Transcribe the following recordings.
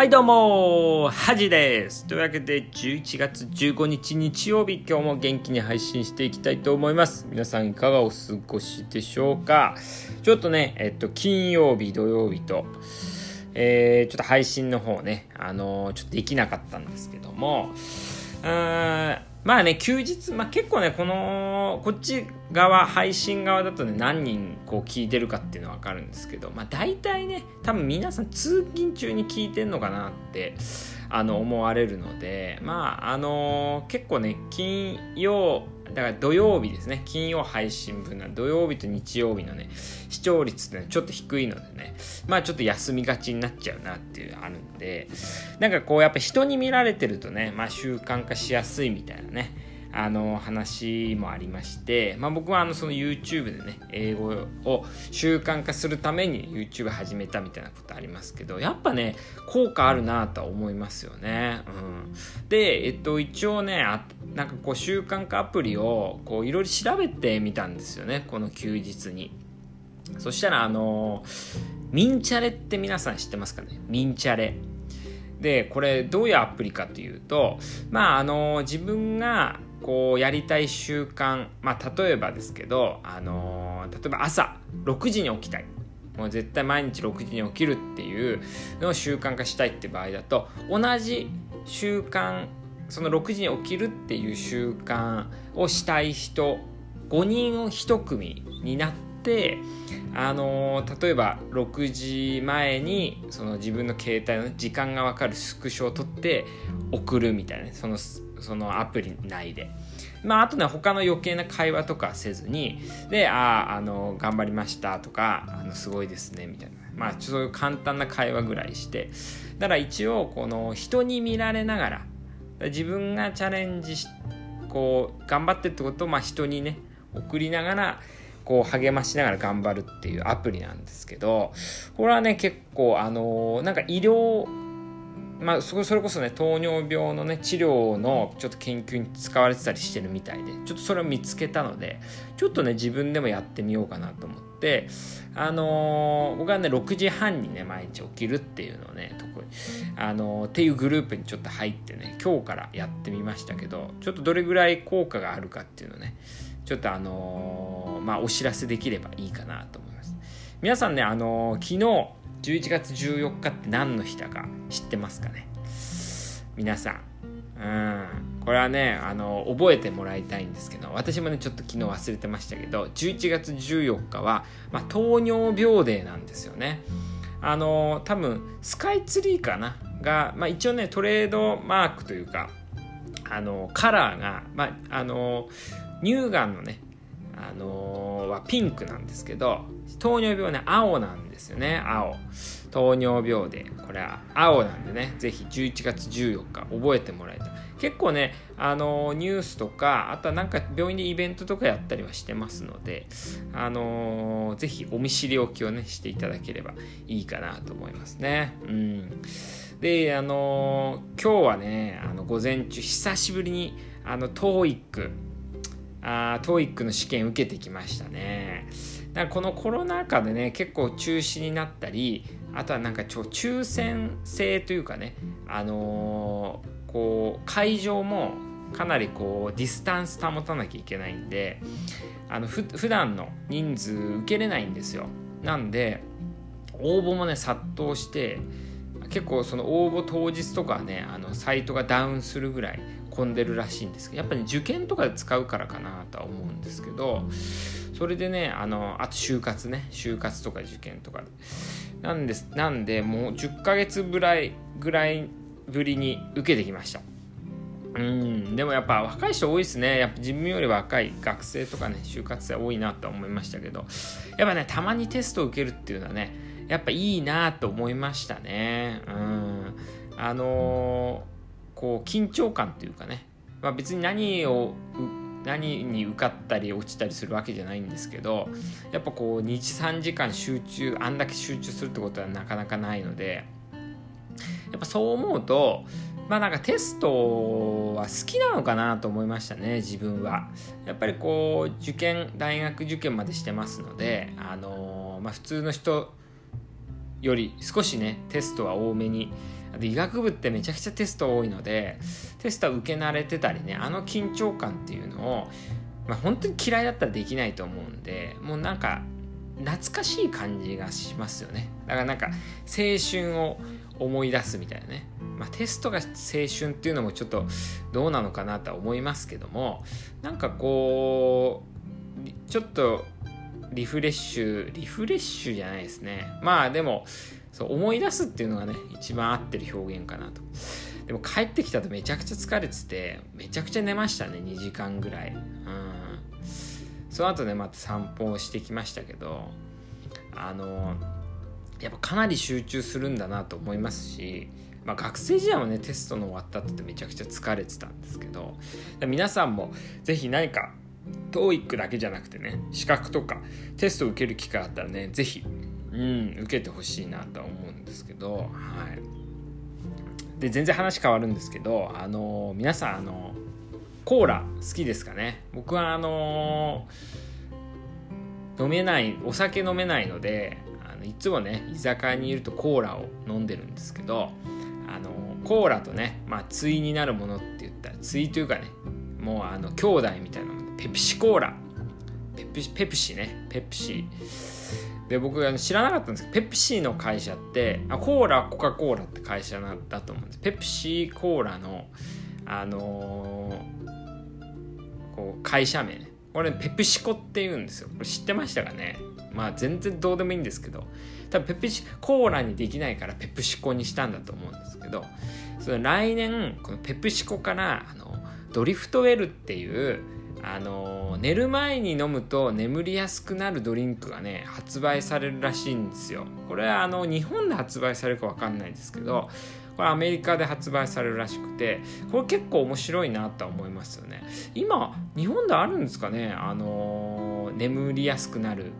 はいどうもはじです。というわけで11月15日日曜日今日も元気に配信していきたいと思います。皆さんいかがお過ごしでしょうか？ちょっとねえっと金曜日土曜日とえー、ちょっと配信の方ねあのー、ちょっとできなかったんですけどもうんまあね、休日、まあ結構ね、この、こっち側、配信側だとね、何人こう聞いてるかっていうのはわかるんですけど、まあ大体ね、多分皆さん通勤中に聞いてんのかなって、あの、思われるので、まあ、あのー、結構ね、金曜、だから土曜日ですね。金曜配信分の土曜日と日曜日のね視聴率ってちょっと低いのでねまあちょっと休みがちになっちゃうなっていうのあるんでなんかこうやっぱ人に見られてるとねまあ習慣化しやすいみたいなねあの話もありまして、まあ、僕はあのその YouTube でね英語を習慣化するために YouTube 始めたみたいなことありますけどやっぱね効果あるなとは思いますよね、うん、でえっと一応ねあなんかこう習慣化アプリをこういろいろ調べてみたんですよねこの休日に。そしたらあのミンチャレって皆さん知ってますかね？ミンチャレ。でこれどういうアプリかというとまああの自分がこうやりたい習慣、まあ、例えばですけど、あのー、例えば朝6時に起きたい。もう絶対毎日6時に起きるっていうのを習慣化したいって場合だと同じ習慣その6時に起きるっていう習慣をしたい人5人を1組になってあのー、例えば6時前にその自分の携帯の時間が分かるスクショを取って送るみたいなそのそのアプリ内で。まあ、あとね、他の余計な会話とかせずに、で、ああ、あの、頑張りましたとか、あの、すごいですね、みたいな。まあ、そういう簡単な会話ぐらいして、だから一応、この、人に見られながら、自分がチャレンジし、こう、頑張ってってことを、まあ、人にね、送りながら、こう励ましながら頑張るっていうアプリなんですけどこれはね結構あのなんか医療まあ、それこそね糖尿病のね治療のちょっと研究に使われてたりしてるみたいでちょっとそれを見つけたのでちょっとね自分でもやってみようかなと思ってあのー、僕はね6時半にね毎日起きるっていうのをね特にあのー、っていうグループにちょっと入ってね今日からやってみましたけどちょっとどれぐらい効果があるかっていうのねちょっとあのー、まあお知らせできればいいかなと思います。皆さんねあの昨日11月14日って何の日だか知ってますかね？皆さん。うん。これはねあの覚えてもらいたいんですけど私もねちょっと昨日忘れてましたけど11月14日は、まあ、糖尿病デーなんですよね。あの多分スカイツリーかな？が、まあ、一応ねトレードマークというかあのカラーが、まあ、あの乳がんのねあのー、はピンクなんですけど糖尿病ね青なんですよね。青。糖尿病でこれは青なんでねぜひ11月14日覚えてもらえたい。結構ねあのー、ニュースとかあとはなんか病院でイベントとかやったりはしてますのであのー、ぜひお見知りおきをねしていただければいいかなと思いますね。うん。であのー、今日はねあの午前中久しぶりにあの TOEIC あ TOEIC の試験受けてきましたね。だからこのコロナ禍でね結構中止になったりあとはなんか超抽選制というかねあのー、こう会場もかなりこうディスタンス保たなきゃいけないんであのふ普段の人数受けれないんですよなんで応募もね殺到して結構その応募当日とかねあのサイトがダウンするぐらい混んでるらしいんですけどやっぱり、ね、受験とかで使うからかなとは思うんですけどそれでねあのあと就活ね就活とか受験とか。でなんですなんでもう10ヶ月ぐらいぐらいぶりに受けてきました。うんでもやっぱ若い人多いですね。やっぱ自分より若い学生とかね就活生多いなとは思いましたけど。やっぱねたまにテストを受けるっていうのはねやっぱいいなと思いましたね。うん。あのーこう緊張感というかね、まあ、別に何を何に受かったり落ちたりするわけじゃないんですけどやっぱこう23時間集中あんだけ集中するってことはなかなかないのでやっぱそう思うとまあなんかテストは好きなのかなと思いましたね自分は。やっぱりこう受験大学受験までしてますのであのー、まあ普通の人より少しねテストは多めに。医学部ってめちゃくちゃテスト多いのでテストは受け慣れてたりねあの緊張感っていうのを、まあ、本当に嫌いだったらできないと思うんでもうなんか懐かしい感じがしますよね。だからなんか青春を思い出すみたいなね、まあ、テストが青春っていうのもちょっとどうなのかなとは思いますけどもなんかこうちょっとリフレッシュリフレッシュじゃないですね。まあでもそう思い出すっていうのがね一番合ってる表現かなと。でも帰ってきたとめちゃくちゃ疲れててめちゃくちゃ寝ましたね2時間ぐらい。うん。その後ねまた散歩をしてきましたけどあのやっぱかなり集中するんだなと思いますし、まあ、学生時代はねテストの終わった後ってめちゃくちゃ疲れてたんですけど皆さんも是非何か TOEIC だけじゃなくてね資格とかテストを受ける機会あったらね是非うん受けてほしいなとは思うんですけどはい。で全然話変わるんですけどあの皆さんあのコーラ好きですかね？僕はあの飲めないお酒飲めないのであのいつもね居酒屋にいるとコーラを飲んでるんですけどあのコーラとねまあ対になるものって言ったら対というかねもうあの兄弟みたいなものペプシコーラ。ペプシペプシね。ペプシ。で僕あの知らなかったんですけどペプシの会社ってあコーラコカ・コーラって会社なだと思うんです。ペプシコーラのあのー、こう会社名これペプシコって言うんですよ。これ知ってましたかね？まあ全然どうでもいいんですけど。多分ペプシコーラにできないからペプシコにしたんだと思うんですけど。その来年このペプシコからあのドリフトウェルっていうあの寝る前に飲むと眠りやすくなるドリンクがね発売されるらしいんですよ。これはあの日本で発売されるか分かんないですけどこれアメリカで発売されるらしくてこれ結構面白いなとは思いますよね。今日本であるんですかね？あの眠りやすくなる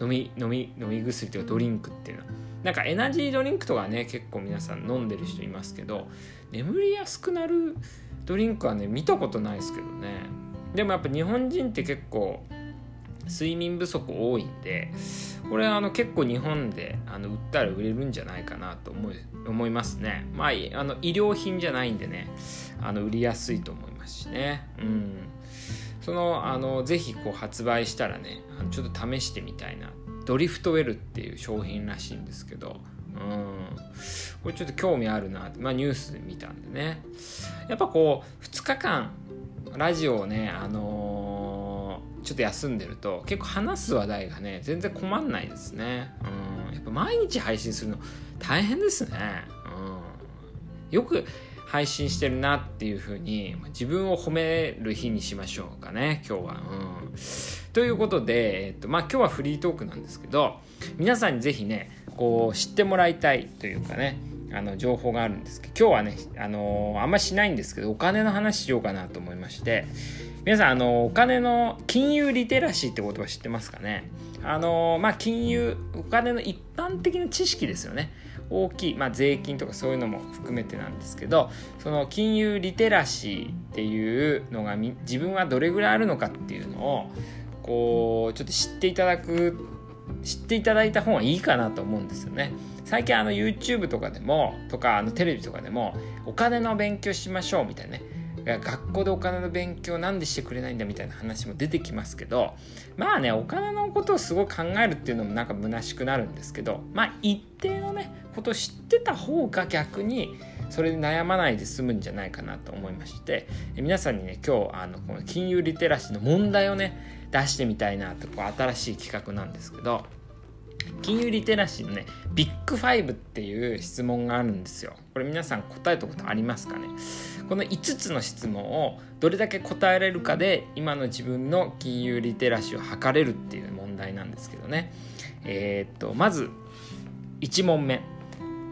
飲み飲み飲み薬というかドリンクっていうの。はなんかエナジードリンクとかね結構皆さん飲んでる人いますけど眠りやすくなるドリンクはね見たことないですけどね。でもやっぱ日本人って結構睡眠不足多いんでこれあの結構日本であの売ったら売れるんじゃないかなと思い思いますね。まああの医療品じゃないんでねあの売りやすいと思いますしね。うん。そのあのぜひこう発売したらねちょっと試してみたいな。ドリフトウェルっていう商品らしいんですけど。うん。これちょっと興味あるなまあニュースで見たんでね。やっぱこう2日間ラジオをね、あのー、ちょっと休んでると結構話す話題がね全然困んないですね。うん、やっぱ毎日配信するの大変ですね。うん、よく配信してるなっていうふうに自分を褒める日にしましょうかね今日は。うん、ということで、えっとまあ、今日はフリートークなんですけど皆さんに是非ねこう知ってもらいたいというかねあの情報があるんですけど今日はね、あのー、あんましないんですけどお金の話しようかなと思いまして皆さん、あのー、お金の金融リテラシーって言葉知ってますかね？あのー、まあ金融お金の一般的な知識ですよね大きい、まあ、税金とかそういうのも含めてなんですけどその金融リテラシーっていうのが自分はどれぐらいあるのかっていうのをこうちょっと知っていただく知っていただいた方がいいかなと思うんですよね。最近あの YouTube とかでもとかあのテレビとかでもお金の勉強しましょうみたいなね。学校でお金の勉強なんでしてくれないんだみたいな話も出てきますけどまあねお金のことをすごい考えるっていうのもなんか虚しくなるんですけどまあ一定のねことを知ってた方が逆にそれで悩まないで済むんじゃないかなと思いまして皆さんにね今日あのこの金融リテラシーの問題をね出してみたいなとこう新しい企画なんですけど金融リテラシーのねビッグ5っていう質問があるんですよ。これ皆さん答えたことありますかね？この5つの質問をどれだけ答えられるかで今の自分の金融リテラシーを測れるっていう問題なんですけどね。えー、っとまず1問目。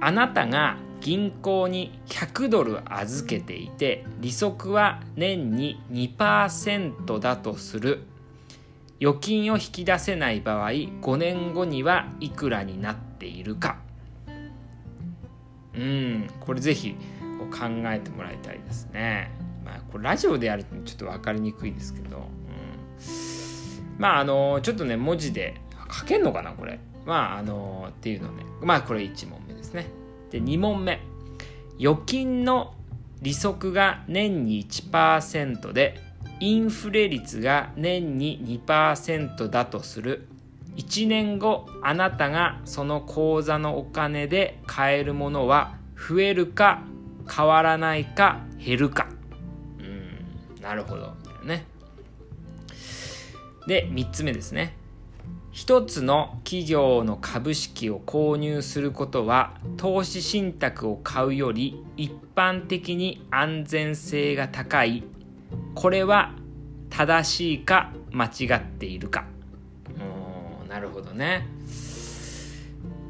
あなたが銀行に100ドル預けていて利息は年に2%だとする。預金を引き出せない場合5年後にはいくらになっているか。うんこれぜひ考えてもらいたいですね。まあこれラジオでやるとちょっと分かりにくいですけど、うん、まああのちょっとね文字で書けんのかなこれ。まああのっていうのね。まあこれ1問目ですね。で2問目。預金の利息が年に1%でインフレ率が年に2%だとする。1年後あなたがその口座のお金で買えるものは増えるか変わらないか減るか。うんなるほどね。で3つ目ですね。一つの企業の株式を購入することは投資信託を買うより一般的に安全性が高いこれは正しいか間違っているか。なるほどね。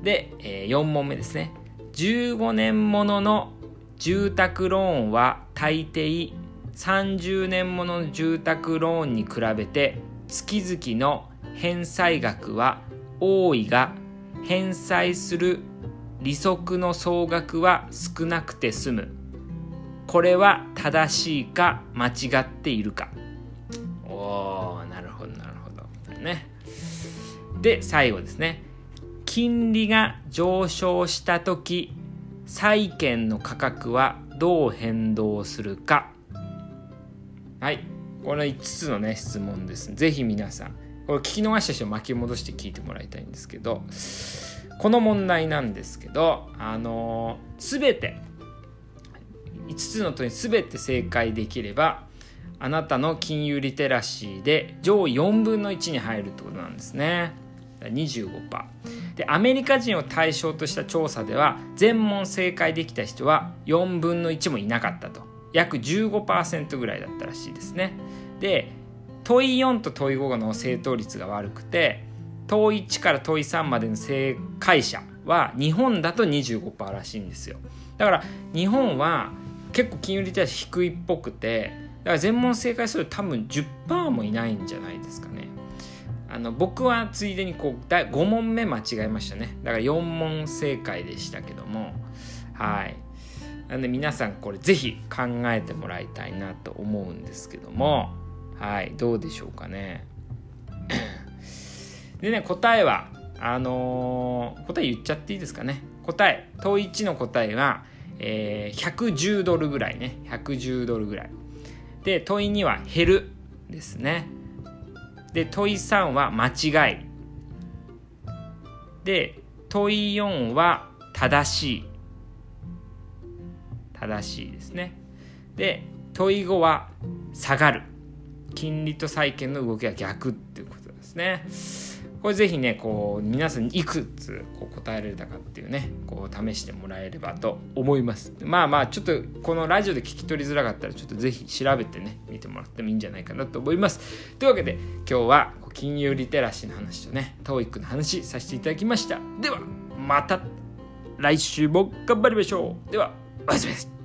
で、えー、4問目ですね。15年ものの住宅ローンは大抵30年ものの住宅ローンに比べて月々の返済額は多いが返済する利息の総額は少なくて済む。これは正しいか間違っているか。おーなるほどなるほど。ね。で最後ですね。金利が上昇した時債券の価格はどう変動するか。はい。この5つのね質問です。ぜひ皆さん。これ聞き逃した人巻き戻して聞いてもらいたいんですけどこの問題なんですけどあのー、全て5つの問い全て正解できればあなたの金融リテラシーで上位4分の1に入るってことなんですね。25%でアメリカ人を対象とした調査では全問正解できた人は4分の1もいなかったと。約15%ぐらいだったらしいですね。で問い4と問い5の正答率が悪くて問い1から問い3までの正解者は日本だと25%らしいんですよ。だから日本は結構金融リテラシー低いっぽくてだから全問正解すると多分10%もいないんじゃないですかね。あの僕はついでにこう5問目間違えましたね。だから4問正解でしたけども。はい。なんで皆さんこれ是非考えてもらいたいなと思うんですけども。はい。どうでしょうかね。でね答えはあのー、答え言っちゃっていいですかね。答え。問1の答えは、えー、110ドルぐらいね。110ドルぐらい。で問い2は減るですね。で問い3は間違い。で問い4は正しい。正しいですね。で問い5は下がる。金利と債券の動きが逆っていうことですね。これぜひねこう皆さんにいくつこう答えられたかっていうねこう試してもらえればと思います。まあまあちょっとこのラジオで聞き取りづらかったらちょっとぜひ調べてね見てもらってもいいんじゃないかなと思います。というわけで今日は金融リテラシーの話とね TOEIC の話させていただきました。ではまた来週も頑張りましょう。ではおやすみです